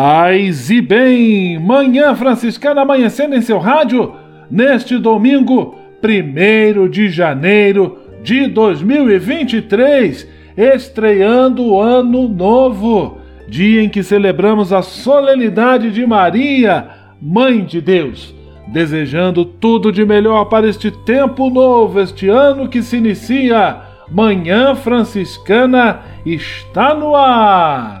Paz e bem! Manhã Franciscana amanhecendo em seu rádio neste domingo, 1 de janeiro de 2023, estreando o ano novo, dia em que celebramos a solenidade de Maria, Mãe de Deus. Desejando tudo de melhor para este tempo novo, este ano que se inicia. Manhã Franciscana está no ar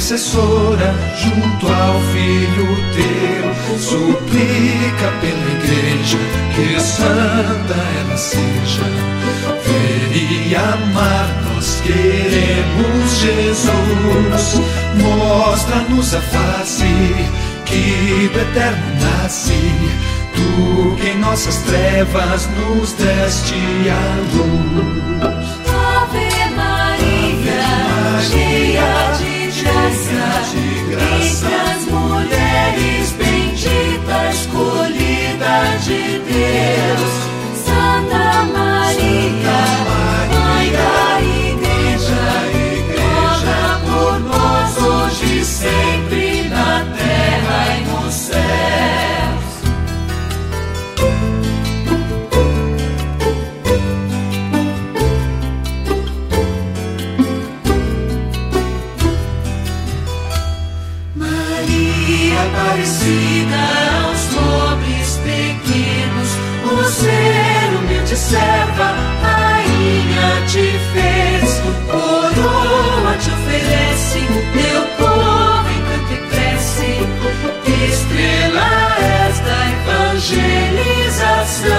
Intercessora junto ao Filho teu. Suplica pela igreja que santa ela seja. Ver e amar nós queremos Jesus. Mostra-nos a face que do eterno nasce. Tu que em nossas trevas nos deste a luz. Ave Maria, Ave Maria cheia de graça, entre as mulheres bendita, escolhida de Deus, observa, rainha te fez, coroa te oferece, teu povo encanta e cresce, estrela és da evangelização,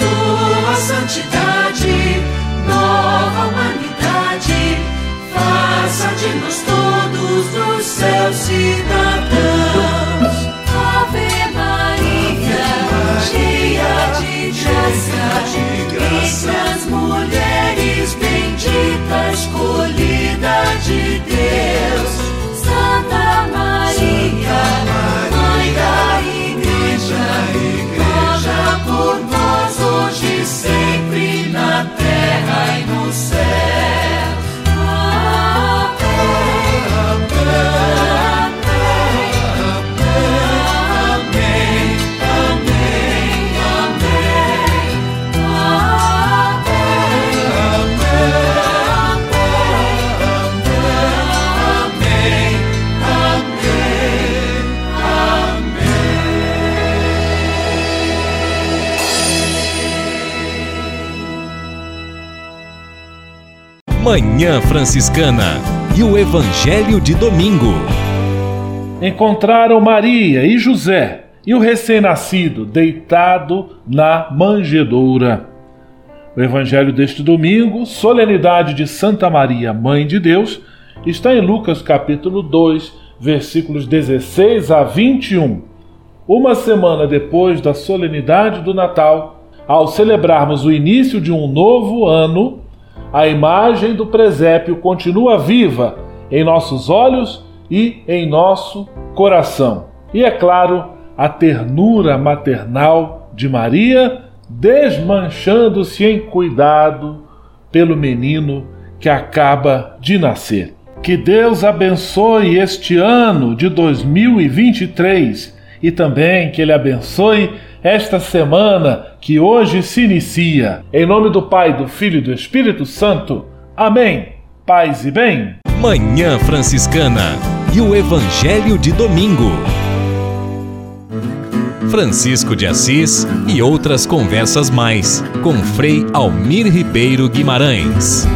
tua santidade, nova humanidade, faça de nós todos os seus cidadãos. Manhã Franciscana e o Evangelho de Domingo. Encontraram Maria e José e o recém-nascido deitado na manjedoura. O Evangelho deste domingo, solenidade de Santa Maria, Mãe de Deus, está em Lucas capítulo 2, versículos 16 a 21. Uma semana depois da solenidade do Natal, ao celebrarmos o início de um novo ano, a imagem do presépio continua viva em nossos olhos e em nosso coração. E é claro, a ternura maternal de Maria desmanchando-se em cuidado pelo menino que acaba de nascer. Que Deus abençoe este ano de 2023 e também que Ele abençoe esta semana que hoje se inicia. Em nome do Pai, do Filho e do Espírito Santo. Amém. Paz e bem. Manhã Franciscana e o Evangelho de Domingo. Francisco de Assis e outras conversas mais com Frei Almir Ribeiro Guimarães.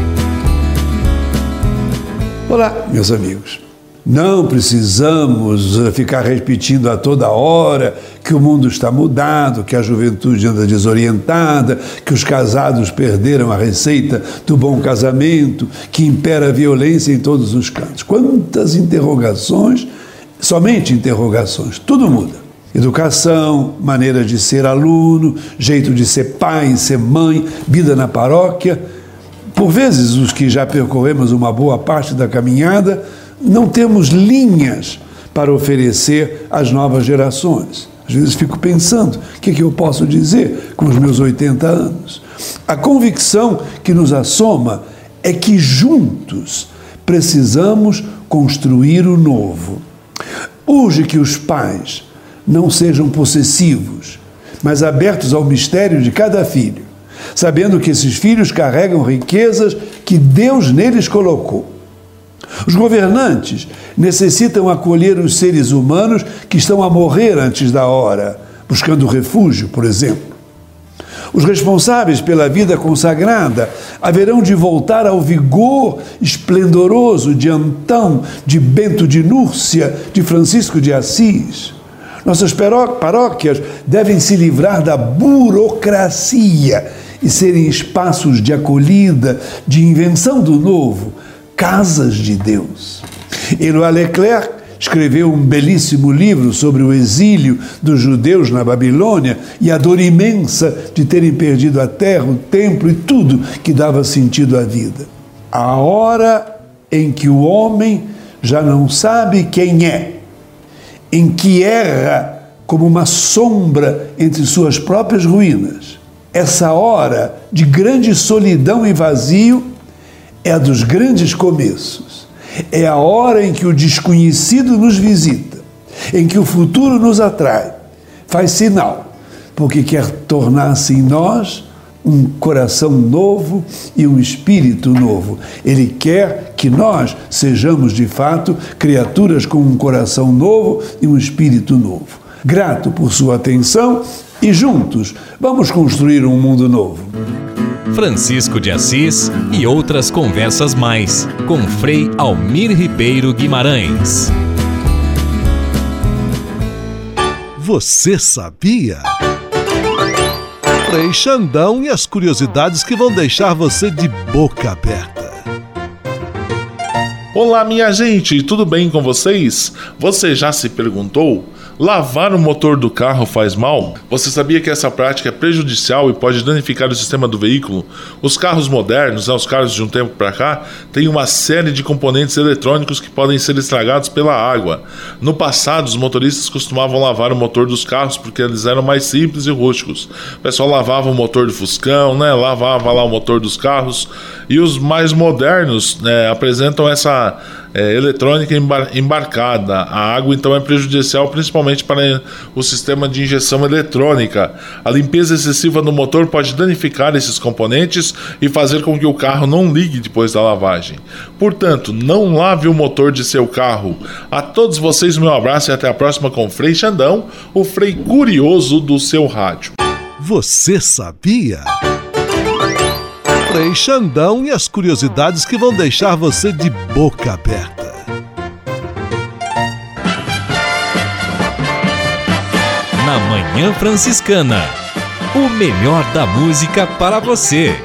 Olá, meus amigos. Não precisamos eh, ficar repetindo a toda hora que o mundo está mudado, que a juventude anda desorientada, que os casados perderam a receita do bom casamento, que impera a violência em todos os cantos. Quantas interrogações, somente interrogações, tudo muda. Educação, maneira de ser aluno, jeito de ser pai, ser mãe, vida na paróquia. Por vezes, os que já percorremos uma boa parte da caminhada, não temos linhas para oferecer às novas gerações. Às vezes fico pensando, o que, é que eu posso dizer com os meus 80 anos? A convicção que nos assoma é que juntos precisamos construir o novo. Urge que os pais não sejam possessivos, mas abertos ao mistério de cada filho, sabendo que esses filhos carregam riquezas que Deus neles colocou. Os governantes necessitam acolher os seres humanos que estão a morrer antes da hora, buscando refúgio, por exemplo. Os responsáveis pela vida consagrada haverão de voltar ao vigor esplendoroso de Antão, de Bento de Núrcia, de Francisco de Assis. Nossas paróquias devem se livrar da burocracia e serem espaços de acolhida, de invenção do novo, casas de Deus. Éloi Leclerc escreveu um belíssimo livro sobre o exílio dos judeus na Babilônia e a dor imensa de terem perdido a terra, o templo e tudo que dava sentido à vida. A hora em que o homem já não sabe quem é, em que erra como uma sombra entre suas próprias ruínas. Essa hora de grande solidão e vazio é a dos grandes começos. É a hora em que o desconhecido nos visita, em que o futuro nos atrai, faz sinal, porque quer tornar-se em nós um coração novo e um espírito novo. Ele quer que nós sejamos de fato criaturas com um coração novo e um espírito novo. Grato por sua atenção e juntos vamos construir um mundo novo. Francisco de Assis e outras conversas mais com Frei Almir Ribeiro Guimarães. Você sabia? Frei Xandão e as curiosidades que vão deixar você de boca aberta. Olá, minha gente, tudo bem com vocês? Você já se perguntou Lavar o motor do carro faz mal? Você sabia que essa prática é prejudicial e pode danificar o sistema do veículo? Os carros modernos, né, os carros de um tempo para cá, têm uma série de componentes eletrônicos que podem ser estragados pela água. No passado, os motoristas costumavam lavar o motor dos carros porque eles eram mais simples e rústicos. O pessoal lavava o motor do Fuscão, né, lavava lá o motor dos carros. E os mais modernos né, apresentam essa é, eletrônica embar embarcada. A água então é prejudicial principalmente para o sistema de injeção eletrônica. A limpeza excessiva no motor pode danificar esses componentes e fazer com que o carro não ligue depois da lavagem. Portanto, não lave o motor de seu carro. A todos vocês, meu abraço e até a próxima com o Frei Xandão, o Frei Curioso do seu rádio. Você sabia? Frei Xandão e as curiosidades que vão deixar você de boca aberta. Na Manhã Franciscana, o melhor da música para você.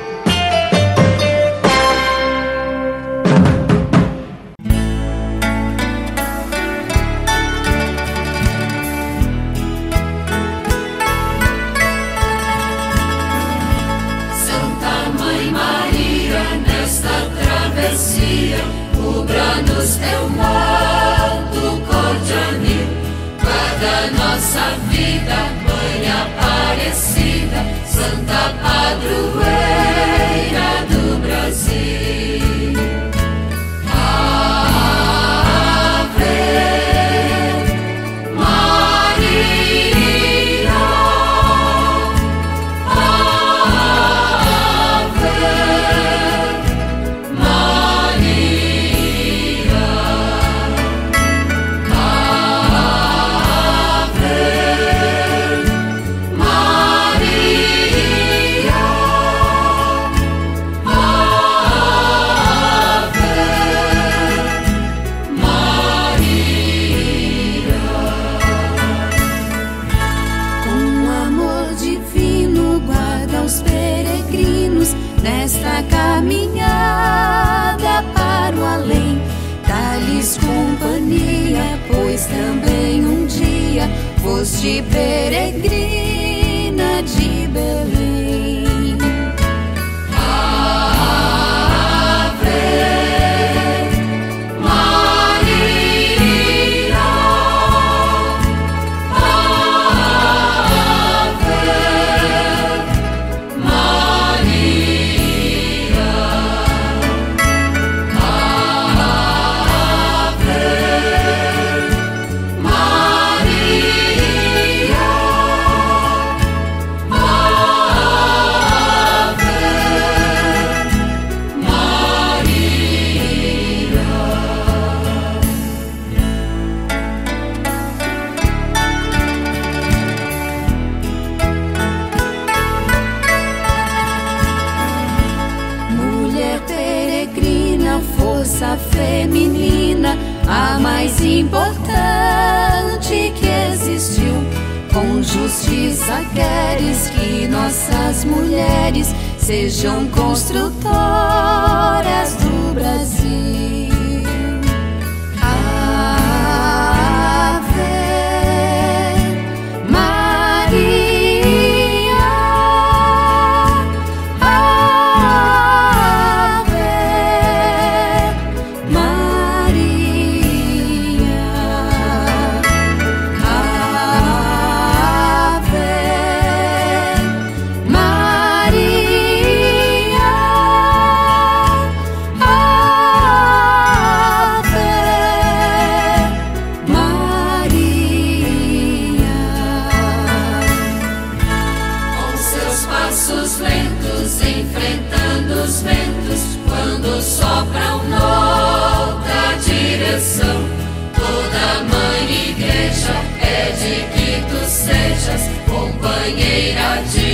companheira de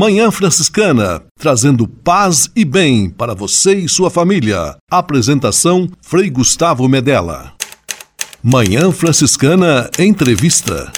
Manhã Franciscana, trazendo paz e bem para você e sua família. Apresentação Frei Gustavo Medella. Manhã Franciscana Entrevista.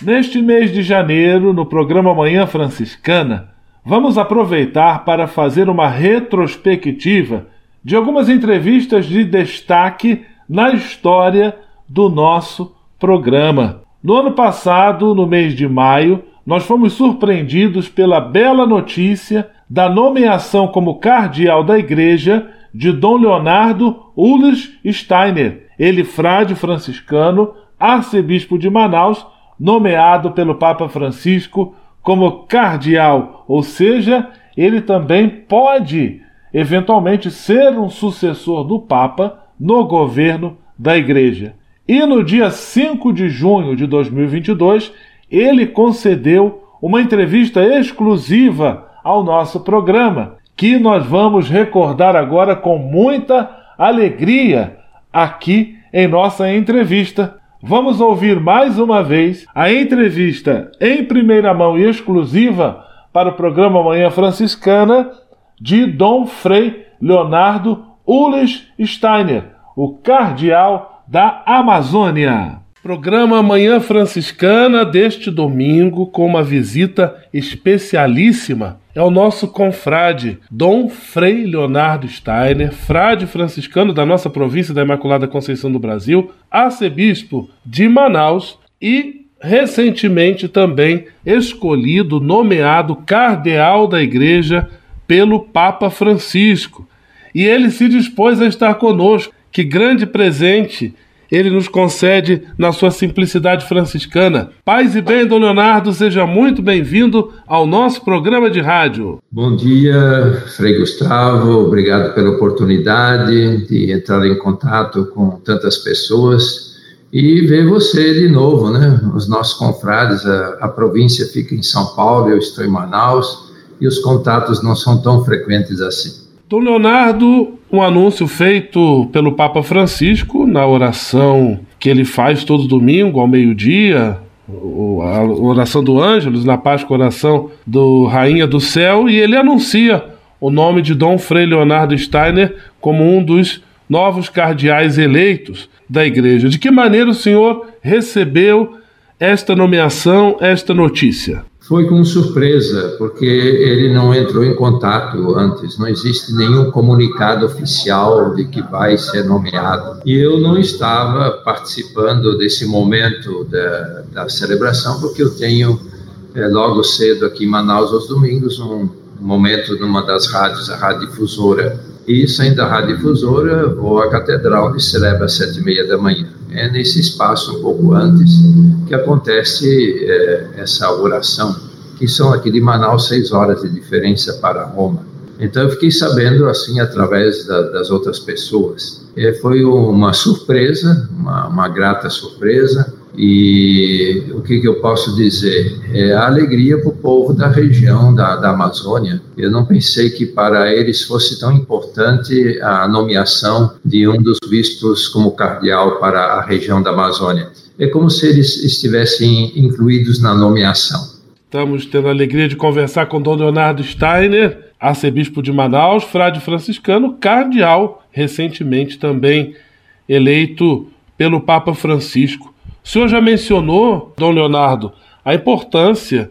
Neste mês de janeiro, no programa Manhã Franciscana, vamos aproveitar para fazer uma retrospectiva de algumas entrevistas de destaque na história do nosso programa. No ano passado, no mês de maio, nós fomos surpreendidos pela bela notícia da nomeação como cardeal da igreja de Dom Leonardo Ulrich Steiner, ele frade franciscano, arcebispo de Manaus, nomeado pelo Papa Francisco como cardeal, ou seja, ele também pode eventualmente ser um sucessor do Papa no governo da Igreja. E no dia 5 de junho de 2022, ele concedeu uma entrevista exclusiva ao nosso programa, que nós vamos recordar agora com muita alegria aqui em nossa entrevista. Vamos ouvir mais uma vez a entrevista em primeira mão e exclusiva para o programa Manhã Franciscana de Dom Frei Leonardo Ulles Steiner, o cardeal da Amazônia. Programa Manhã Franciscana deste domingo com uma visita especialíssima é o nosso confrade Dom Frei Leonardo Steiner, frade franciscano da nossa província da Imaculada Conceição do Brasil, arcebispo de Manaus e recentemente também escolhido, nomeado cardeal da Igreja pelo Papa Francisco. E ele se dispôs a estar conosco. Que grande presente ele nos concede na sua simplicidade franciscana. Paz e bem, Dom Leonardo, seja muito bem-vindo ao nosso programa de rádio. Bom dia, Frei Gustavo, obrigado pela oportunidade de entrar em contato com tantas pessoas e ver você de novo, né? Os nossos confrades, a, a província fica em São Paulo, eu estou em Manaus e os contatos não são tão frequentes assim. Dom Leonardo, um anúncio feito pelo Papa Francisco na oração que ele faz todo domingo ao meio-dia, a oração do Ângelos, na Páscoa, oração do Rainha do Céu, e ele anuncia o nome de Dom Frei Leonardo Steiner como um dos novos cardeais eleitos da Igreja. De que maneira o senhor recebeu esta nomeação, esta notícia? Foi com surpresa, porque ele não entrou em contato antes, não existe nenhum comunicado oficial de que vai ser nomeado. E eu não estava participando desse momento da, da celebração, porque eu tenho é, logo cedo aqui em Manaus, aos domingos, um momento numa das rádios, a Rádio Difusora. E saindo da Rádio Difusora, vou à Catedral, que celebra às sete e meia da manhã é nesse espaço um pouco antes que acontece é, essa oração, que são aqui de Manaus seis horas de diferença para Roma. Então eu fiquei sabendo assim através da, das outras pessoas. É, foi uma surpresa, uma, uma grata surpresa. E o que, que, eu posso dizer? É a alegria para o povo da região da, da, Amazônia. Eu não pensei que para eles fosse tão importante a nomeação de um dos bispos como cardeal para a região da Amazônia. É como se eles estivessem incluídos na nomeação. Estamos tendo a alegria de conversar com Dom Leonardo Steiner, arcebispo de Manaus, frade franciscano, cardeal, recentemente também eleito pelo Papa Francisco. O senhor já mencionou, Dom Leonardo, a importância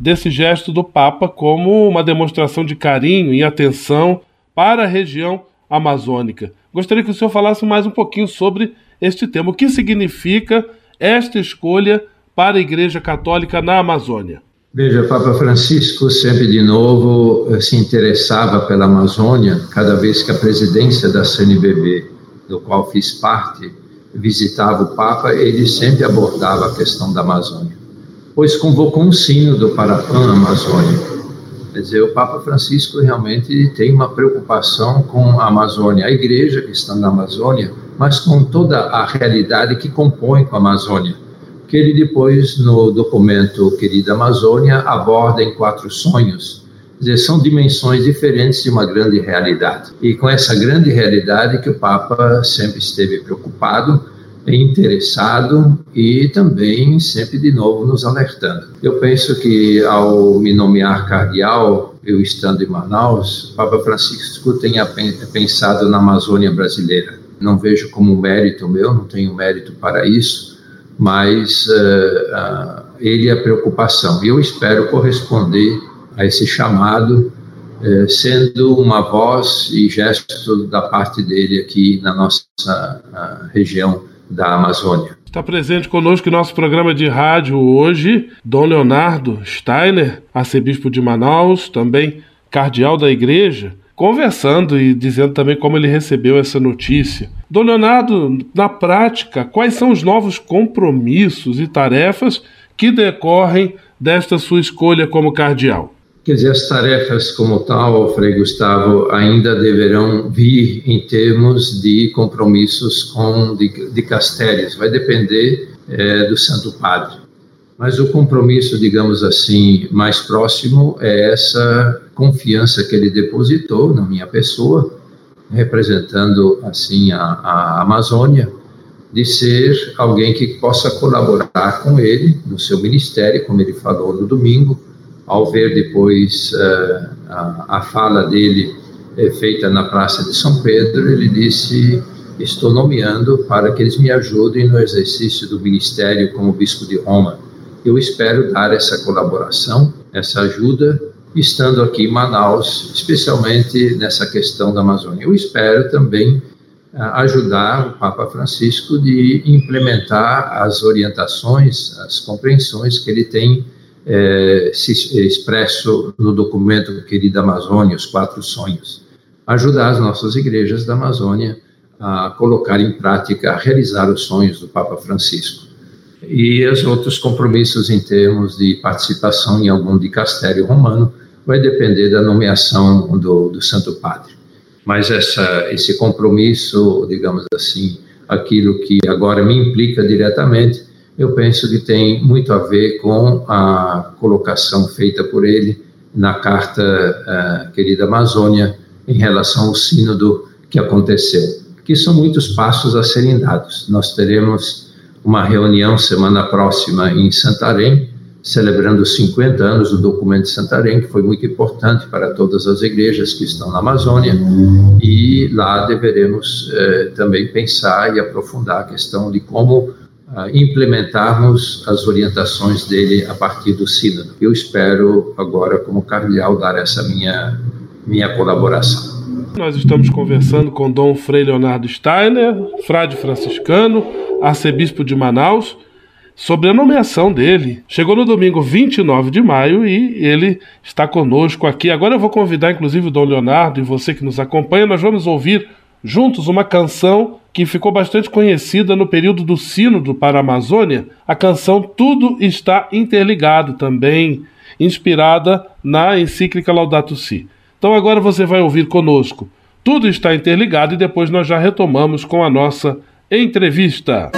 desse gesto do Papa como uma demonstração de carinho e atenção para a região amazônica. Gostaria que o senhor falasse mais um pouquinho sobre este tema. O que significa esta escolha para a Igreja Católica na Amazônia? Veja, Papa Francisco sempre de novo eh, se interessava pela Amazônia, cada vez que a presidência da CNBB, do qual fiz parte, visitava o Papa, ele sempre abordava a questão da Amazônia, pois convocou um sino do Parapan Amazônia. Quer dizer, o Papa Francisco realmente tem uma preocupação com a Amazônia, a igreja que está na Amazônia, mas com toda a realidade que compõe com a Amazônia. Que ele depois, no documento Querida Amazônia, aborda em quatro sonhos. Dizer, são dimensões diferentes de uma grande realidade. E com essa grande realidade que o Papa sempre esteve preocupado, interessado e também sempre de novo nos alertando. Eu penso que ao me nomear cardeal, eu estando em Manaus, Papa Francisco tenha pensado na Amazônia brasileira. Não vejo como mérito meu, não tenho mérito para isso, mas uh, uh, ele é a preocupação. E eu espero corresponder a esse chamado, uh, sendo uma voz e gesto da parte dele aqui na nossa região da Amazônia. Está presente conosco em nosso programa de rádio hoje, Dom Leonardo Steiner, arcebispo de Manaus, também cardeal da igreja, conversando e dizendo também como ele recebeu essa notícia. Dom Leonardo, na prática, quais são os novos compromissos e tarefas que decorrem desta sua escolha como cardeal? Quer dizer, as tarefas como tal, Frei Gustavo, ainda deverão vir em termos de compromissos com de, de castérios. Vai depender é, do Santo Padre. Mas o compromisso, digamos assim, mais próximo é essa confiança que ele depositou na minha pessoa, representando assim a, a Amazônia, de ser alguém que possa colaborar com ele no seu ministério, como ele falou no domingo, ao ver depois uh, a, a, fala dele é, feita na Praça de São Pedro, ele disse: Estou nomeando para que eles me ajudem no exercício do ministério como bispo de Roma. Eu espero dar essa colaboração, essa ajuda, estando aqui em Manaus, especialmente nessa questão da Amazônia. Eu espero também ajudar o Papa Francisco de implementar as orientações, as compreensões que ele tem é, se expresso no documento Querida Amazônia, os quatro sonhos, ajudar as nossas igrejas da Amazônia a colocar em prática, a realizar os sonhos do Papa Francisco. E os outros compromissos em termos de participação em algum dicastério romano vai depender da nomeação do, do Santo Padre. Mas essa, esse compromisso, digamos assim, aquilo que agora me implica diretamente, eu penso que tem muito a ver com a colocação feita por ele na carta uh, querida Amazônia em relação ao sínodo que aconteceu, que são muitos passos a serem dados. Nós teremos uma reunião semana próxima em Santarém, celebrando os 50 anos do documento de Santarém, que foi muito importante para todas as igrejas que estão na Amazônia, e lá deveremos eh, também pensar e aprofundar a questão de como implementarmos as orientações dele a partir do sínodo. Eu espero agora, como cardeal, dar essa minha, minha colaboração. Nós estamos conversando com Dom Frei Leonardo Steiner, frade franciscano, arcebispo de Manaus, sobre a nomeação dele. Chegou no domingo 29 de maio e ele está conosco aqui. Agora eu vou convidar, inclusive, o Dom Leonardo e você que nos acompanha, nós vamos ouvir juntos uma canção que ficou bastante conhecida no período do Sínodo para a Amazônia, a canção Tudo Está Interligado, também inspirada na encíclica Laudato Si. Então agora você vai ouvir conosco. Tudo está interligado e depois nós já retomamos com a nossa entrevista.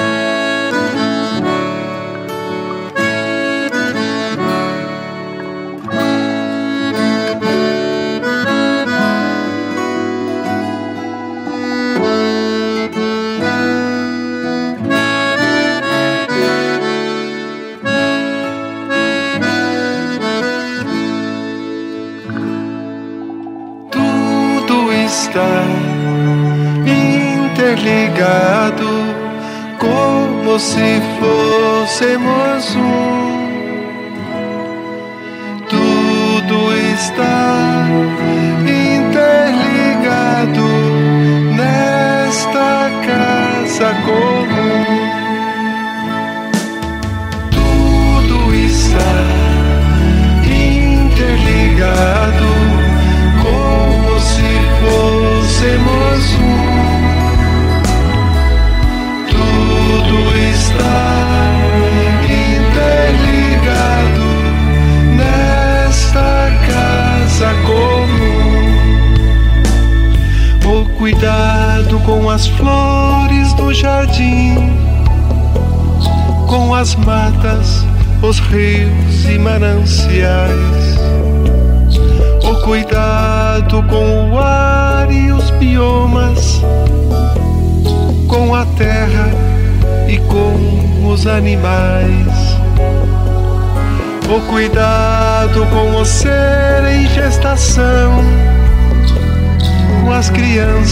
Fôssemos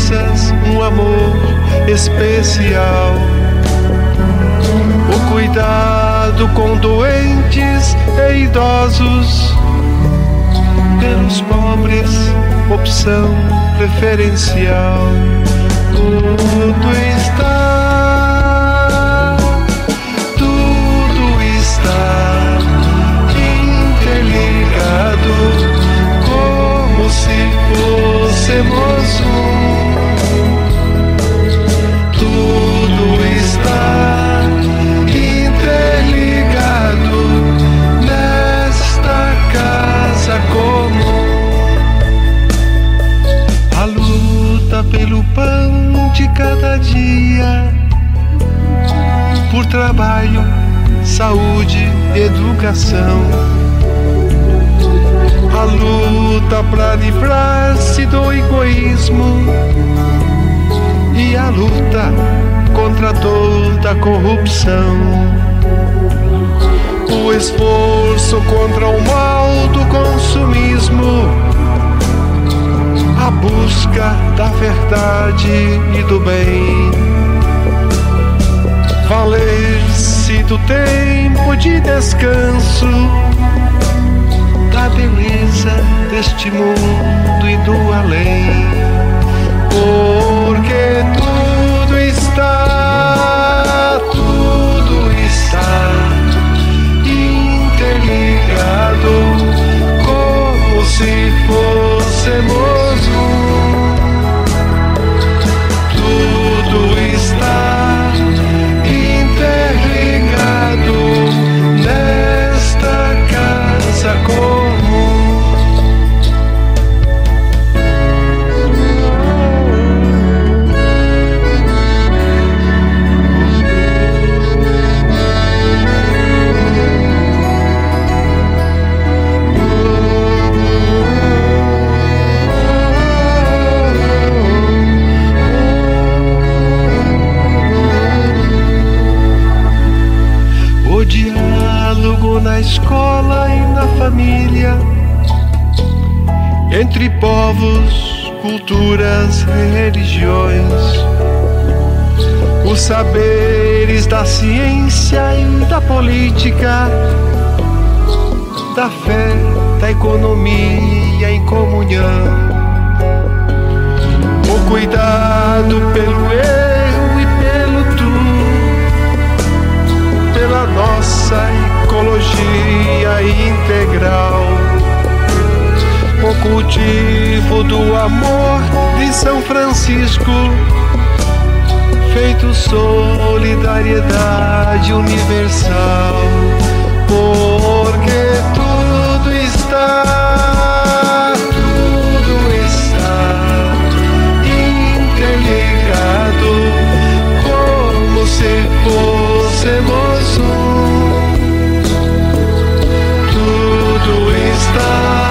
crianças, um amor especial. O cuidado com doentes e idosos, pelos pobres, opção preferencial. Tudo está esforço contra o mal do consumismo, a busca da verdade e do bem. Valer-se do tempo de descanso, da beleza deste mundo e do além. Porque tudo interligado, como se fôssemos um. Tudo está interligado nesta casa culturas, religiões, os saberes da ciência e da política, da fé, da economia em comunhão, o cuidado pelo erro e pelo tu pela nossa ecologia integral. O cultivo do amor de São Francisco, feito solidariedade universal, porque tudo está, se fôssemos um. Tudo está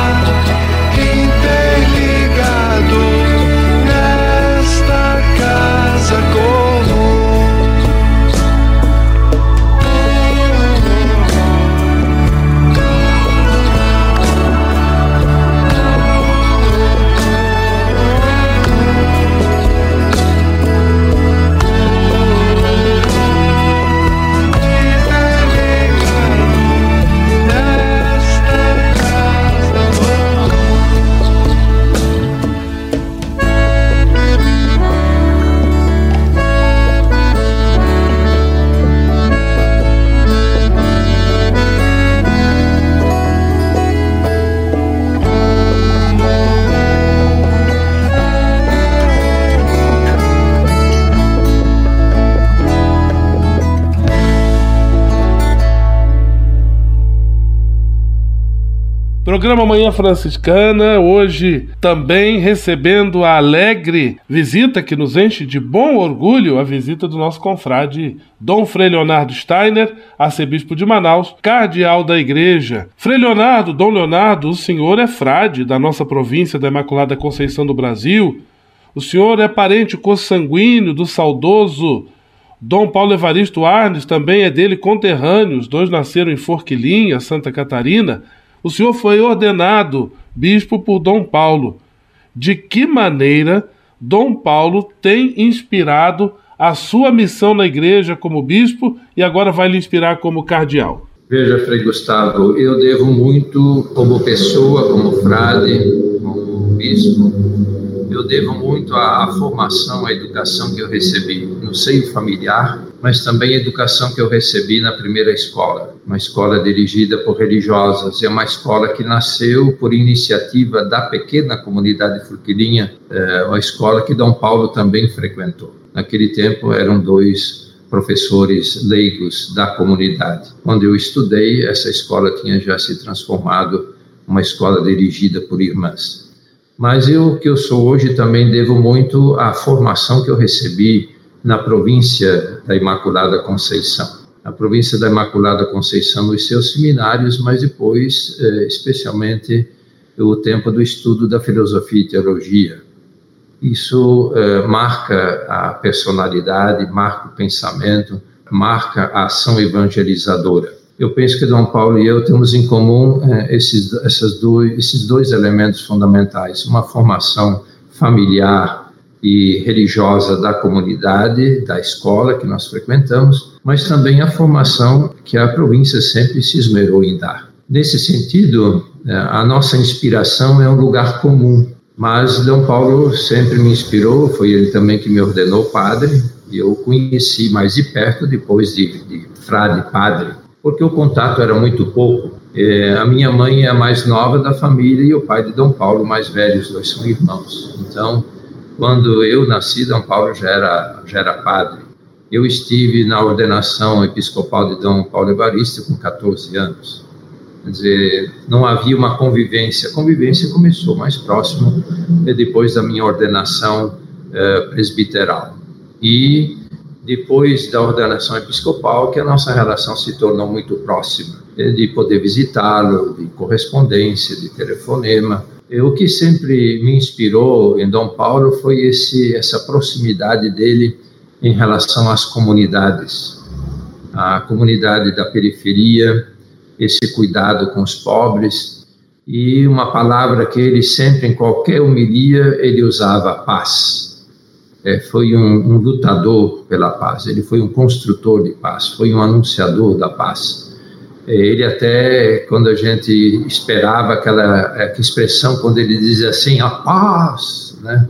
Programa Manhã Franciscana, hoje também recebendo a alegre visita que nos enche de bom orgulho, a visita do nosso confrade Dom Frei Leonardo Steiner, arcebispo de Manaus, cardeal da igreja. Frei Leonardo, Dom Leonardo, o senhor é frade da nossa província da Imaculada Conceição do Brasil. O senhor é parente consanguíneo do saudoso Dom Paulo Evaristo Arnes, também é dele conterrâneo, os dois nasceram em Forquilinha, Santa Catarina. O senhor foi ordenado bispo por Dom Paulo. De que maneira Dom Paulo tem inspirado a sua missão na igreja como bispo e agora vai lhe inspirar como cardeal? Veja, Frei Gustavo, eu devo muito como pessoa, como frade, como bispo, eu devo muito à, à, formação, à educação que eu recebi no seio familiar, mas também a educação que eu recebi na primeira escola, uma escola dirigida por religiosas, é uma escola que nasceu por iniciativa da pequena comunidade furquilinha, é, uma escola que Dom Paulo também frequentou. Naquele tempo eram dois professores leigos da comunidade. Quando eu estudei, essa escola tinha já se transformado uma escola dirigida por irmãs. Mas eu, que eu sou hoje, também devo muito à formação que eu recebi na província da Imaculada Conceição. a província da Imaculada Conceição nos seus seminários, mas depois, eh, especialmente, o tempo do estudo da filosofia e teologia. Isso eh, marca a personalidade, marca o pensamento, marca a ação evangelizadora. Eu penso que Dom Paulo e eu temos em comum eh, esses, essas dois, esses dois elementos fundamentais: uma formação familiar e religiosa da comunidade, da escola que nós frequentamos, mas também a formação que a província sempre se esmerou em dar. Nesse sentido, eh, a nossa inspiração é um lugar comum, mas Dom Paulo sempre me inspirou, foi ele também que me ordenou padre, e eu conheci mais de perto depois de, de frade padre porque o contato era muito pouco. É, a minha mãe é a mais nova da família e o pai de Dom Paulo, mais velho, os dois são irmãos. Então, quando eu nasci, Dom Paulo já era, já era padre. Eu estive na ordenação episcopal de Dom Paulo Evaristo com 14 anos. Quer dizer, não havia uma convivência. A convivência começou mais próximo depois da minha ordenação eh, presbiteral. E depois da ordenação episcopal, que a nossa relação se tornou muito próxima, de poder visitá-lo, de correspondência, de telefonema. O que sempre me inspirou em Dom Paulo foi esse, essa proximidade dele em relação às comunidades, a comunidade da periferia, esse cuidado com os pobres. E uma palavra que ele sempre, em qualquer homilia, ele usava, paz. É, foi um, um, lutador pela paz, ele foi um construtor de paz, foi um anunciador da paz. Ele até, quando a gente esperava aquela, expressão, quando ele dizia assim, a paz, né?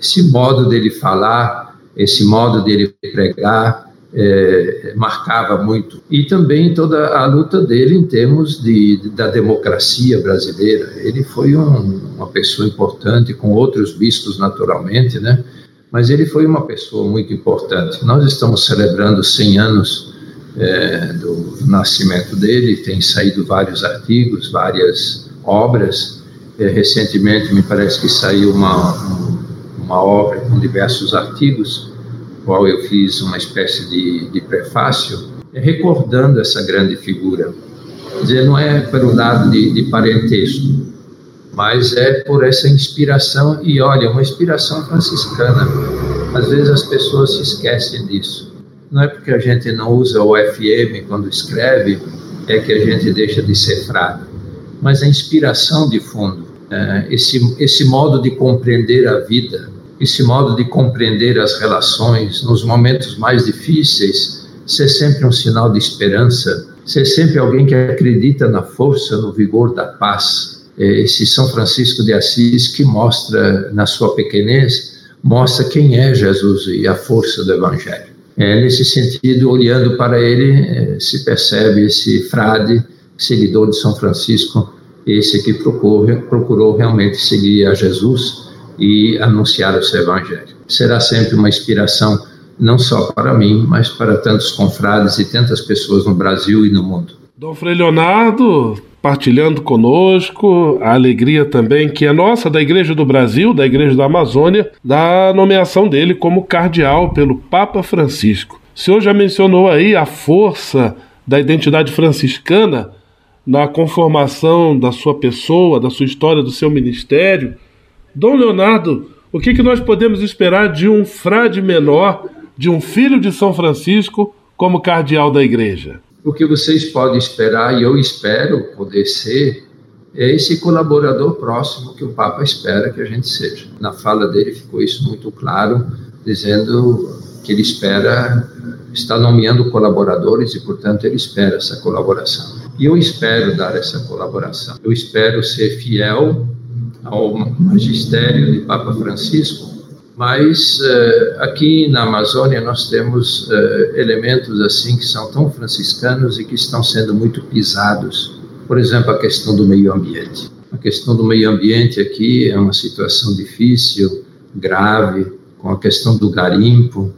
esse modo dele falar, esse modo dele pregar, é, marcava muito. E também toda a luta dele em termos de, de da democracia brasileira. Ele foi um, uma pessoa importante, com outros bispos naturalmente, né? mas ele foi uma pessoa muito importante. Nós estamos celebrando 100 anos é, do nascimento dele, tem saído vários artigos, várias obras. É, recentemente, me parece que saiu uma, uma obra com diversos artigos, qual eu fiz uma espécie de, de prefácio, é, recordando essa grande figura. Quer dizer, não é pelo lado de, de parentesco, mas é por essa inspiração, e olha, uma inspiração franciscana. Às vezes as pessoas se esquecem disso. Não é porque a gente não usa o FM quando escreve, é que a gente deixa de ser frade, mas a inspiração de fundo, é, esse, esse modo de compreender a vida, esse modo de compreender as relações nos momentos mais difíceis, ser sempre um sinal de esperança, ser sempre alguém que acredita na força, no vigor da paz, é, esse São Francisco de Assis que mostra, na sua pequenez, mostra quem é Jesus e a força do Evangelho. É, nesse sentido, olhando para ele, é, se percebe esse frade, seguidor de São Francisco, esse que procurou, procurou realmente seguir a Jesus e anunciar o seu Evangelho. Será sempre uma inspiração, não só para mim, mas para tantos confrades e tantas pessoas no Brasil e no mundo. Dom Frei Leonardo, partilhando conosco a alegria também que é nossa da Igreja do Brasil, da Igreja da Amazônia, da nomeação dele como cardeal pelo Papa Francisco. O senhor já mencionou aí a força da identidade franciscana na conformação da sua pessoa, da sua história, do seu ministério. Dom Leonardo, o que, que nós podemos esperar de um frade menor, de um filho de São Francisco, como cardeal da Igreja? O que vocês podem esperar, e eu espero poder ser, é esse colaborador próximo que o Papa espera que a gente seja. Na fala dele ficou isso muito claro, dizendo que ele espera, está nomeando colaboradores e, portanto, ele espera essa colaboração. E eu espero dar essa colaboração. Eu espero ser fiel ao magistério de Papa Francisco mas uh, aqui na Amazônia nós temos uh, elementos assim que são tão franciscanos e que estão sendo muito pisados. Por exemplo, a questão do meio ambiente. A questão do meio ambiente aqui é uma situação difícil, grave, com a questão do garimpo.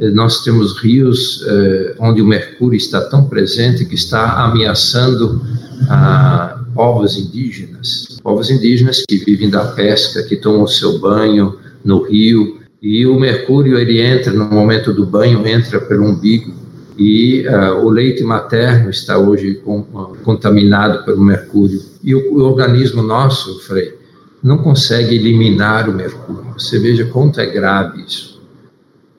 Eh, nós temos rios uh, onde o mercúrio está tão presente que está ameaçando a povos indígenas, povos indígenas que vivem da pesca, que tomam o seu banho no rio, e o mercúrio ele entra no momento do banho, entra pelo umbigo e uh, o leite materno está hoje com, uh, contaminado pelo mercúrio. E o, o, organismo nosso, Frei, não consegue eliminar o mercúrio. Você veja quanto é grave isso.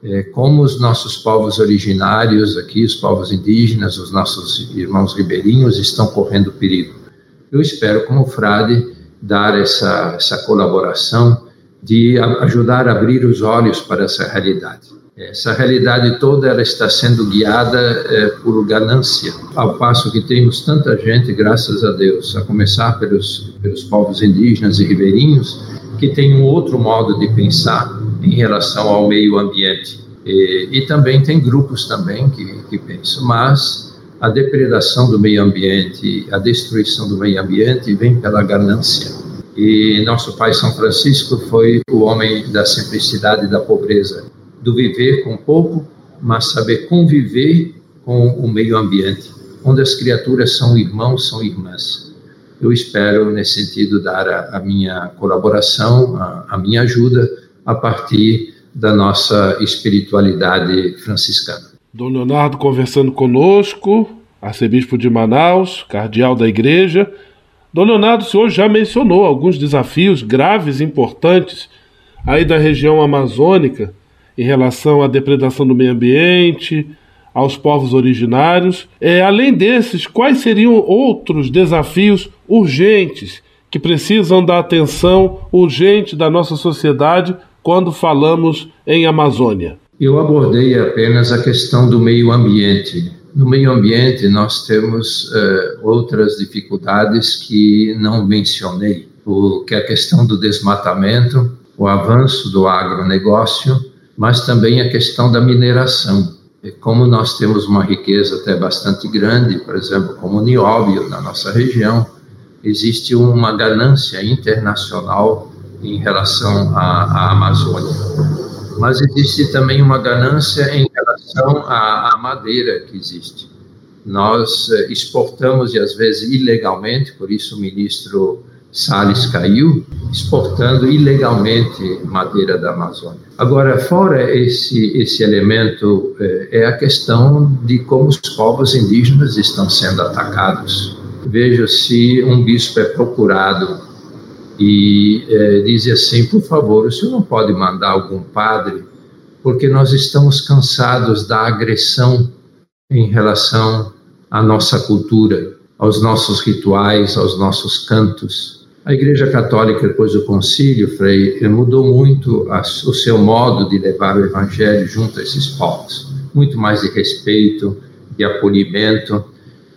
É, como os nossos povos originários aqui, os povos indígenas, os nossos irmãos ribeirinhos estão correndo perigo. Eu espero, como frade, dar essa, essa colaboração de ajudar a abrir os olhos para essa realidade. Essa realidade toda ela está sendo guiada é, por ganância, ao passo que temos tanta gente, graças a Deus, a começar pelos, pelos povos indígenas e ribeirinhos, que tem um outro modo de pensar em relação ao meio ambiente. E, e também tem grupos também que, que pensam, mas a depredação do meio ambiente, a destruição do meio ambiente vem pela ganância. E nosso pai São Francisco foi o homem da simplicidade e da pobreza do viver com pouco, mas saber conviver com o meio ambiente, onde as criaturas são irmãos, são irmãs. Eu espero, nesse sentido, dar a, a minha colaboração, a, a minha ajuda, a partir da nossa espiritualidade franciscana. Dom Leonardo conversando conosco, arcebispo de Manaus, cardeal da igreja. Dom Leonardo, o senhor já mencionou alguns desafios graves e importantes aí da região amazônica em relação à depredação do meio ambiente, aos povos originários. É, além desses, quais seriam outros desafios urgentes que precisam da atenção urgente da nossa sociedade quando falamos em Amazônia? Eu abordei apenas a questão do meio ambiente. No meio ambiente, nós temos uh, outras dificuldades que não mencionei, o, que é a questão do desmatamento, o avanço do agronegócio, mas também a questão da mineração. E como nós temos uma riqueza até bastante grande, por exemplo, como o nióbio na nossa região, existe uma ganância internacional em relação à, à Amazônia. Mas existe também uma ganância em relação à, à madeira que existe. Nós eh, exportamos, e às vezes ilegalmente, por isso o ministro Salles caiu, exportando ilegalmente madeira da Amazônia. Agora, fora esse, esse elemento, é, é a questão de como os povos indígenas estão sendo atacados. Veja se um bispo é procurado e é, diz assim: por favor, o senhor não pode mandar algum padre, porque nós estamos cansados da agressão em relação à nossa cultura, aos nossos rituais, aos nossos cantos. A Igreja Católica, depois do concílio, Frei, mudou muito a, o seu modo de levar o Evangelho junto a esses povos. Muito mais de respeito, de acolhimento,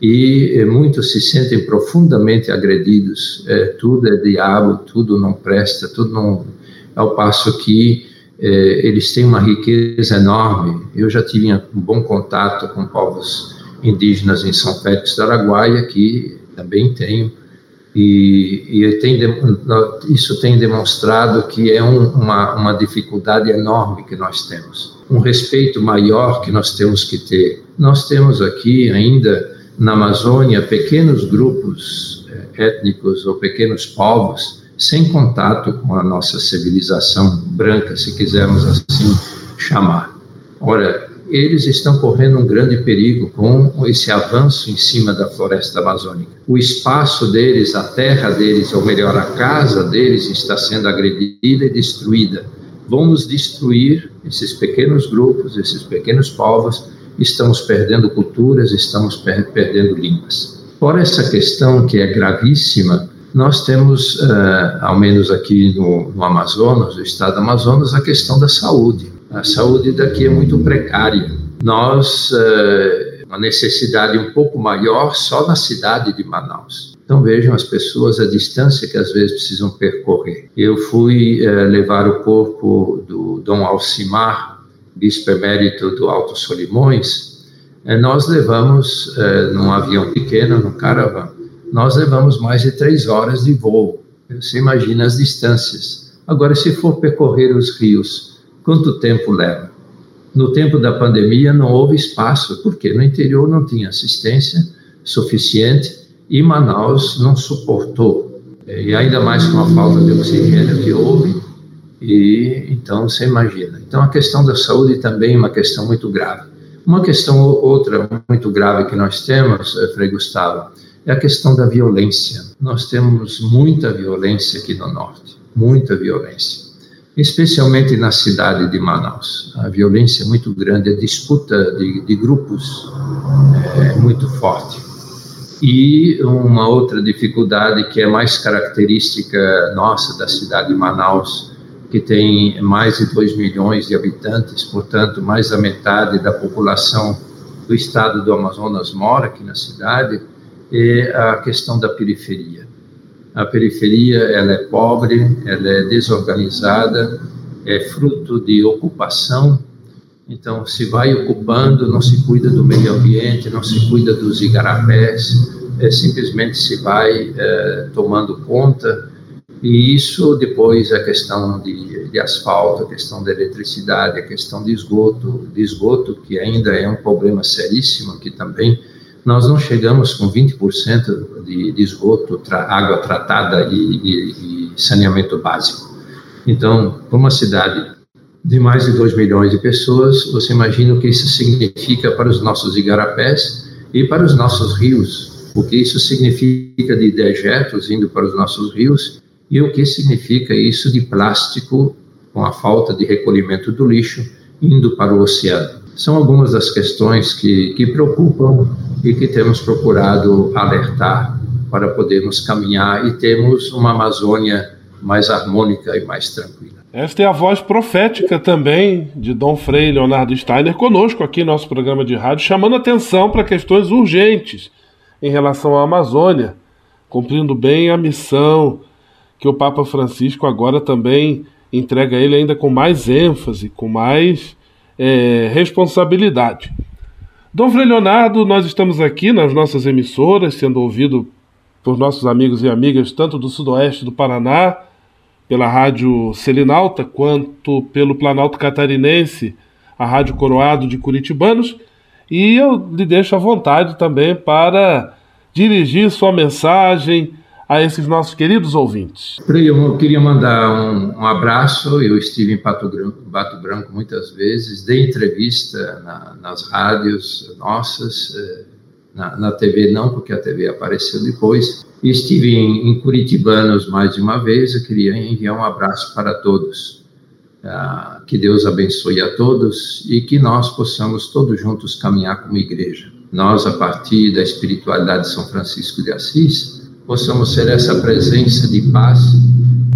e eh, muitos se sentem profundamente agredidos. É, tudo é diabo, tudo não presta, tudo não. Ao passo que é, eles têm uma riqueza enorme. Eu já tive um bom contato com povos indígenas em São Félix do Araguaia, que também tenho e, e tem, isso tem demonstrado que é um, uma, uma dificuldade enorme que nós temos. Um respeito maior que nós temos que ter. Nós temos aqui ainda na Amazônia pequenos grupos eh, étnicos ou pequenos povos sem contato com a nossa civilização branca, se quisermos assim chamar. Ora, eles estão correndo um grande perigo com esse avanço em cima da floresta amazônica. O espaço deles, a terra deles, ou melhor, a casa deles está sendo agredida e destruída. Vamos destruir esses pequenos grupos, esses pequenos povos, estamos perdendo culturas, estamos per perdendo línguas. Fora essa questão que é gravíssima, nós temos, uh, ao menos aqui no, no Amazonas, no estado do Amazonas, a questão da saúde a saúde daqui é muito precária. Nós, é, uma necessidade um pouco maior só na cidade de Manaus. Então vejam as pessoas, a distância que às vezes precisam percorrer. Eu fui é, levar o corpo do Dom Alcimar, bispo emérito do Alto Solimões, é, nós levamos, é, num avião pequeno, num caravan, nós levamos mais de três horas de voo. Você imagina as distâncias. Agora, se for percorrer os rios Quanto tempo leva? No tempo da pandemia não houve espaço, porque no interior não tinha assistência suficiente e Manaus não suportou. E ainda mais com a falta de oxigênio que houve, e então você imagina. Então a questão da saúde também é uma questão muito grave. Uma questão outra muito grave que nós temos, eh, Frei Gustavo, é a questão da violência. Nós temos muita violência aqui no norte, muita violência, especialmente na cidade de Manaus. A violência é muito grande, a disputa de, de grupos é muito forte. E uma outra dificuldade que é mais característica nossa da cidade de Manaus que tem mais de 2 milhões de habitantes, portanto, mais da metade da população do estado do Amazonas mora aqui na cidade, é a questão da periferia. A periferia, ela é pobre, ela é desorganizada, é fruto de ocupação, então se vai ocupando, não se cuida do meio ambiente, não se cuida dos igarapés, é, simplesmente se vai é, tomando conta e isso depois a questão de, de, asfalto, a questão da eletricidade, a questão de esgoto, de esgoto que ainda é um problema seríssimo aqui também. Nós não chegamos com 20% de, de esgoto, tra, água tratada e, e, e saneamento básico. Então, para uma cidade de mais de 2 milhões de pessoas, você imagina o que isso significa para os nossos igarapés e para os nossos rios, o que isso significa de dejetos indo para os nossos rios e o que significa isso de plástico com a falta de recolhimento do lixo indo para o oceano. São algumas das questões que, que preocupam e que temos procurado alertar para podermos caminhar e termos uma Amazônia mais harmônica e mais tranquila. Esta é a voz profética também de Dom Frei Leonardo Steiner conosco aqui no nosso programa de rádio, chamando atenção para questões urgentes em relação à Amazônia, cumprindo bem a missão que o Papa Francisco agora também entrega ele ainda com mais ênfase, com mais é, responsabilidade. Dom Frei Leonardo, nós estamos aqui nas nossas emissoras, sendo ouvido por nossos amigos e amigas, tanto do sudoeste do Paraná, pela Rádio Selinalta, quanto pelo Planalto Catarinense, a Rádio Coroado de Curitibanos, e eu lhe deixo à vontade também para dirigir sua mensagem a esses nossos queridos ouvintes? Eu queria mandar um, um abraço. Eu estive em Pato Branco, Branco muitas vezes, dei entrevista na, nas rádios nossas, eh, na, na, TV não, porque a TV apareceu depois. Estive em, em Curitibanos mais de uma vez. Eu queria enviar um abraço para todos. Ah, que Deus abençoe a todos e que nós possamos todos juntos caminhar como igreja. Nós, a partir da espiritualidade de São Francisco de Assis, possamos ser essa presença de paz,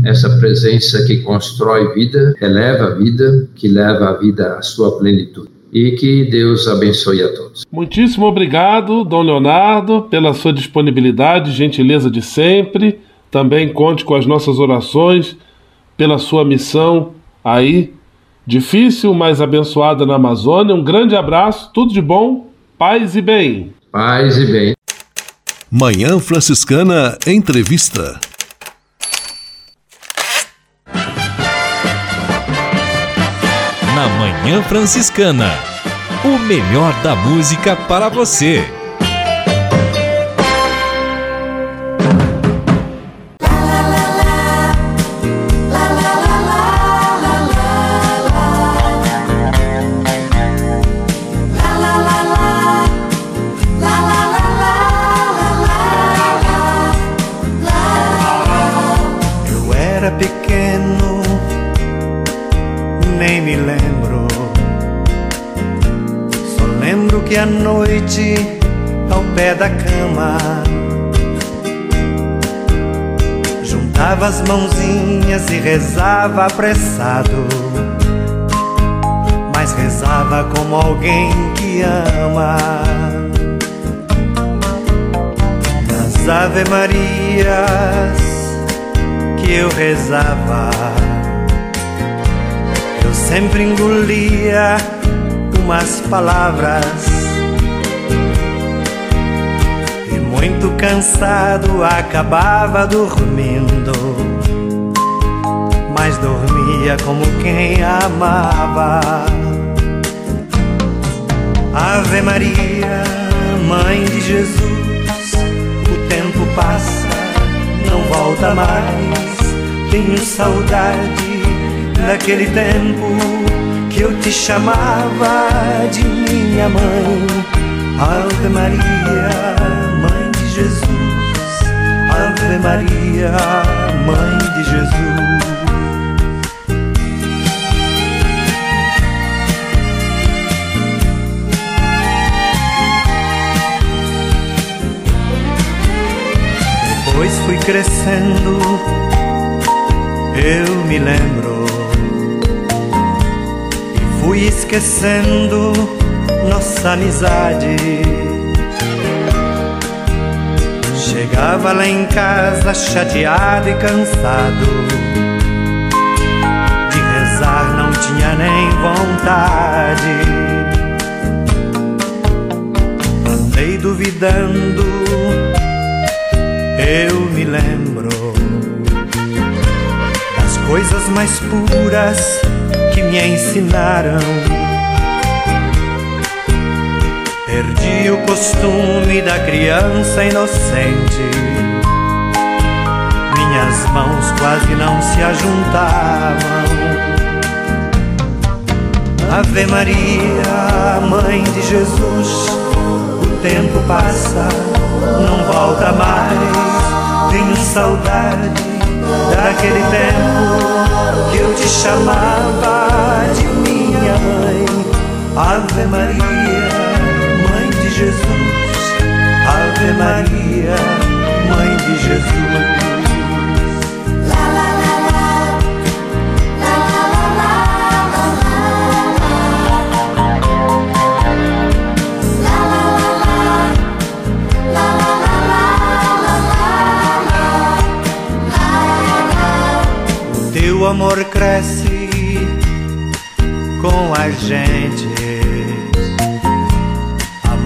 essa presença que constrói vida, eleva a vida, que leva a vida à sua plenitude. E que Deus abençoe a todos. Muitíssimo obrigado, Dom Leonardo, pela sua disponibilidade, gentileza de sempre. Também conte com as nossas orações pela sua missão aí, difícil, mas abençoada na Amazônia. Um grande abraço, tudo de bom, paz e bem. Paz e bem. Manhã Franciscana Entrevista. Na Manhã Franciscana, o melhor da música para você. Da cama. Juntava as mãozinhas e rezava apressado. Mas rezava como alguém que ama. Nas Ave Marias que eu rezava, eu sempre engolia umas palavras muito cansado, acabava dormindo. Mas dormia como quem amava. Ave Maria, Mãe de Jesus, o tempo passa, não volta mais. Tenho saudade daquele tempo que eu te chamava de minha mãe. Ave Maria, Jesus. Ave Maria, Mãe de Jesus. Depois fui crescendo, eu me lembro. E fui esquecendo nossa amizade. Chegava lá em casa chateado e cansado. De rezar não tinha nem vontade. Andei duvidando, eu me lembro das coisas mais puras que me ensinaram. Perdi o costume da criança inocente. Minhas mãos quase não se ajuntavam. Ave Maria, Mãe de Jesus, o tempo passa, não volta mais. Tenho saudade daquele tempo que eu te chamava de minha mãe. Ave Maria, Jesus. Ave Maria, Mãe de Jesus. Teu amor cresce com a gente.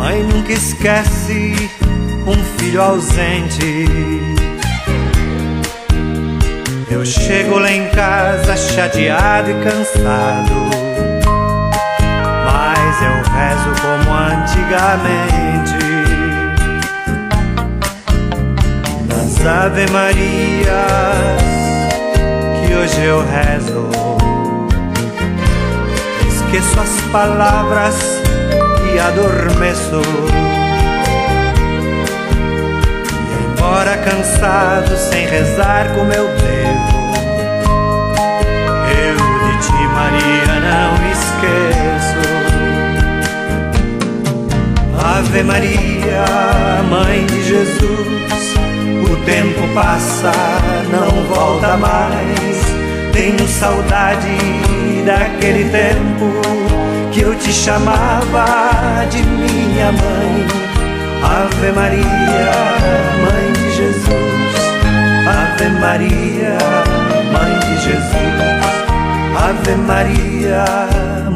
Mãe nunca esquece um filho ausente. Eu chego lá em casa chateado e cansado. Mas eu rezo como antigamente. Nas Ave Marias que hoje eu rezo. Esqueço as palavras e adormeço. E embora cansado, sem rezar como eu devo, eu de ti, Maria, não esqueço. Ave Maria, Mãe de Jesus. O tempo passa, não volta mais. Tenho saudade daquele tempo eu te chamava de minha mãe. Ave Maria, Mãe de Jesus. Ave Maria, Mãe de Jesus. Ave Maria,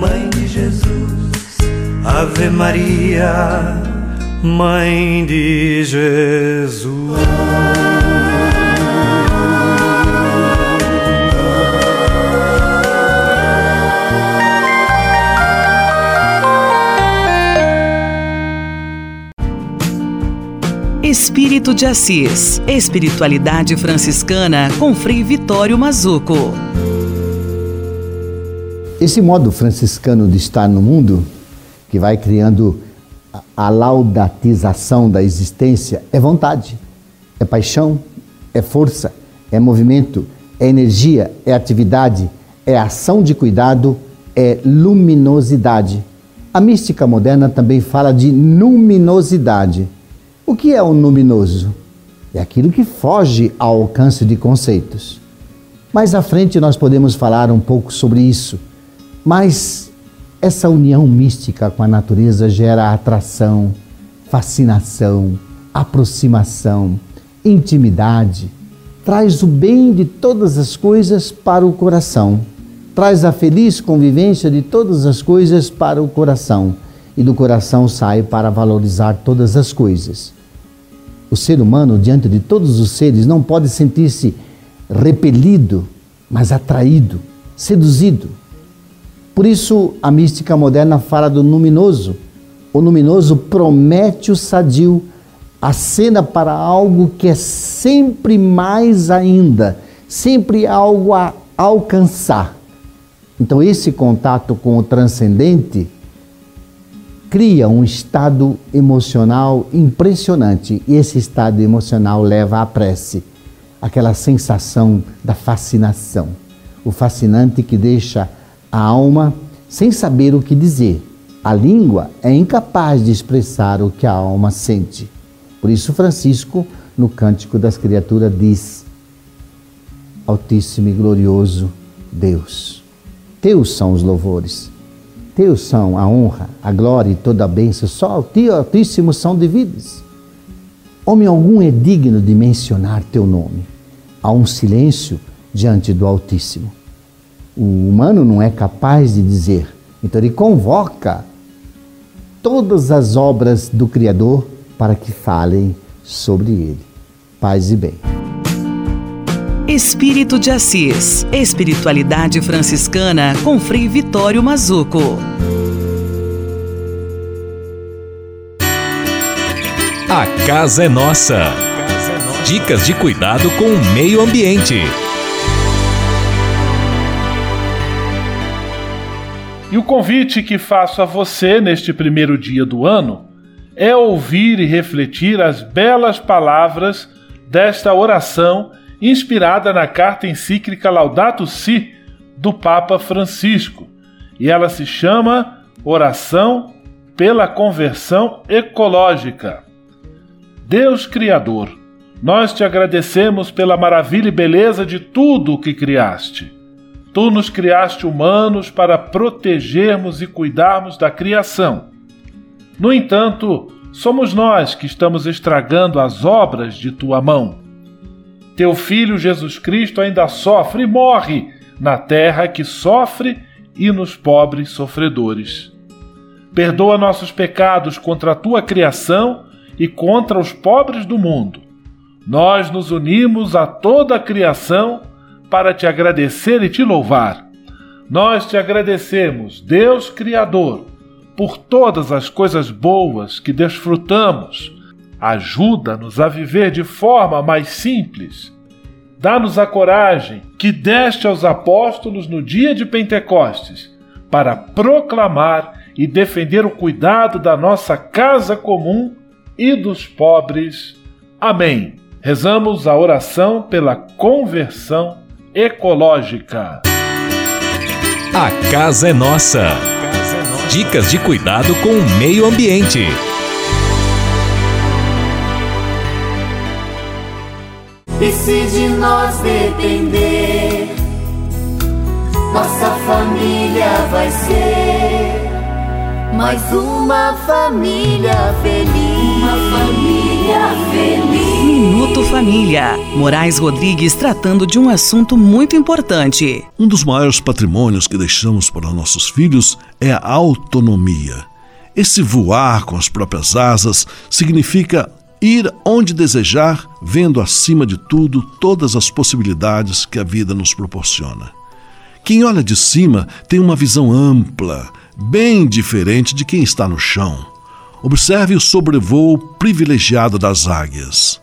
Mãe de Jesus. Ave Maria. Mãe de Jesus. Espírito de Assis. Espiritualidade franciscana com Frei Vitório Mazuco. Esse modo franciscano de estar no mundo, que vai criando a laudatização da existência é vontade, é paixão, é força, é movimento, é energia, é atividade, é ação de cuidado, é luminosidade. A mística moderna também fala de luminosidade. O que é o luminoso? É aquilo que foge ao alcance de conceitos. Mais à frente nós podemos falar um pouco sobre isso, mas essa união mística com a natureza gera atração, fascinação, aproximação, intimidade, traz o bem de todas as coisas para o coração, traz a feliz convivência de todas as coisas para o coração e do coração sai para valorizar todas as coisas. O ser humano, diante de todos os seres, não pode sentir-se repelido, mas atraído, seduzido por isso, a mística moderna fala do luminoso. O luminoso promete o sadio, acena para algo que é sempre mais ainda, sempre algo a alcançar. Então, esse contato com o transcendente cria um estado emocional impressionante e esse estado emocional leva à prece, aquela sensação da fascinação, o fascinante que deixa a alma sem saber o que dizer. A língua é incapaz de expressar o que a alma sente. Por isso, Francisco, no Cântico das Criaturas, diz: Altíssimo e glorioso Deus, teus são os louvores, teus são a honra, a glória e toda a bênção, só ao ti, Altíssimo, são devidos. Homem algum é digno de mencionar teu nome. Há um silêncio diante do Altíssimo. O humano não é capaz de dizer, então ele convoca todas as obras do Criador para que falem sobre ele. Paz e bem. Espírito de Assis. Espiritualidade franciscana com Frei Vitório Mazuco. A casa é nossa. Dicas de cuidado com o meio ambiente. E o convite que faço a você neste primeiro dia do ano é ouvir e refletir as belas palavras desta oração inspirada na carta encíclica Laudato Si do Papa Francisco. E ela se chama Oração pela Conversão Ecológica. Deus Criador, nós te agradecemos pela maravilha e beleza de tudo o que criaste. Tu nos criaste humanos para protegermos e cuidarmos da criação. No entanto, somos nós que estamos estragando as obras de tua mão. Teu filho Jesus Cristo ainda sofre e morre na terra que sofre e nos pobres sofredores. Perdoa nossos pecados contra a tua criação e contra os pobres do mundo. Nós nos unimos a toda a criação para te agradecer e te louvar. Nós te agradecemos, Deus Criador, por todas as coisas boas que desfrutamos Ajuda-nos a viver de forma mais simples. Dá-nos a coragem que deste aos apóstolos no dia de Pentecostes para proclamar e defender o cuidado da nossa casa comum e dos pobres. Amém. Rezamos a oração pela conversão ecológica. A casa é nossa. Dicas de cuidado com o meio ambiente. E se de nós depender, nossa família vai ser mais uma família feliz. Uma família feliz. Minuto Família. Moraes Rodrigues tratando de um assunto muito importante. Um dos maiores patrimônios que deixamos para nossos filhos é a autonomia. Esse voar com as próprias asas significa ir onde desejar, vendo acima de tudo todas as possibilidades que a vida nos proporciona. Quem olha de cima tem uma visão ampla, bem diferente de quem está no chão. Observe o sobrevoo privilegiado das águias.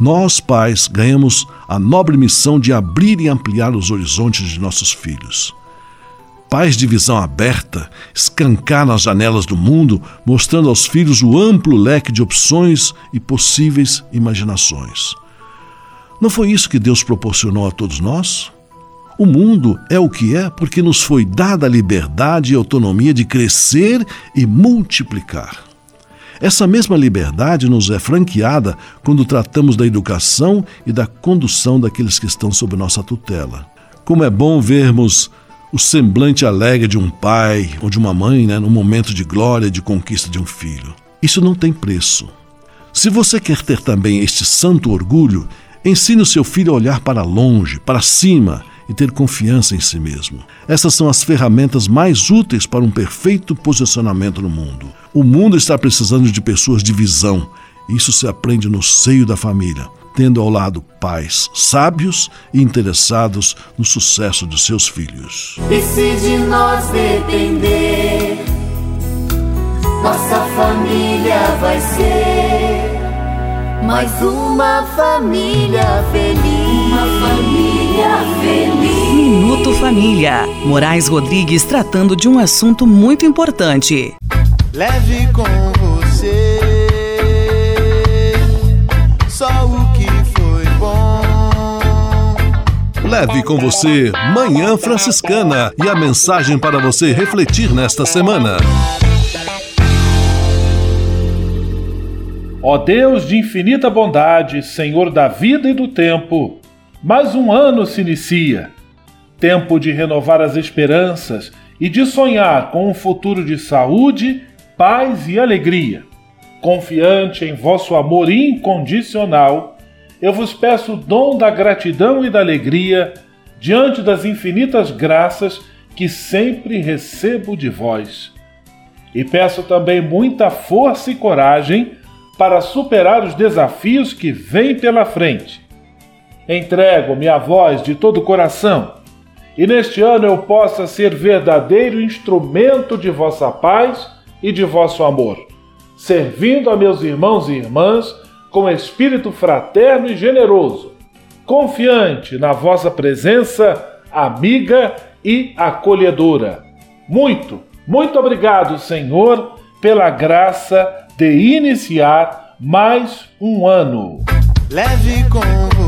Nós, pais, ganhamos a nobre missão de abrir e ampliar os horizontes de nossos filhos. Pais de visão aberta escancaram as janelas do mundo, mostrando aos filhos o amplo leque de opções e possíveis imaginações. Não foi isso que Deus proporcionou a todos nós? O mundo é o que é porque nos foi dada a liberdade e autonomia de crescer e multiplicar. Essa mesma liberdade nos é franqueada quando tratamos da educação e da condução daqueles que estão sob nossa tutela. Como é bom vermos o semblante alegre de um pai ou de uma mãe né, no momento de glória de conquista de um filho. Isso não tem preço. Se você quer ter também este santo orgulho, ensine o seu filho a olhar para longe, para cima e ter confiança em si mesmo. Essas são as ferramentas mais úteis para um perfeito posicionamento no mundo. O mundo está precisando de pessoas de visão. Isso se aprende no seio da família tendo ao lado pais sábios e interessados no sucesso de seus filhos. E se de nós depender, nossa família vai ser mais uma família feliz. Uma família feliz. Minuto Família. Moraes Rodrigues tratando de um assunto muito importante. Leve com Leve com você Manhã Franciscana e a mensagem para você refletir nesta semana. Ó Deus de infinita bondade, Senhor da vida e do tempo, mais um ano se inicia. Tempo de renovar as esperanças e de sonhar com um futuro de saúde, paz e alegria. Confiante em vosso amor incondicional, eu vos peço o dom da gratidão e da alegria diante das infinitas graças que sempre recebo de vós. E peço também muita força e coragem para superar os desafios que vêm pela frente. Entrego-me a voz de todo o coração e neste ano eu possa ser verdadeiro instrumento de vossa paz e de vosso amor, servindo a meus irmãos e irmãs com espírito fraterno e generoso, confiante na vossa presença amiga e acolhedora. Muito, muito obrigado, Senhor, pela graça de iniciar mais um ano. Leve com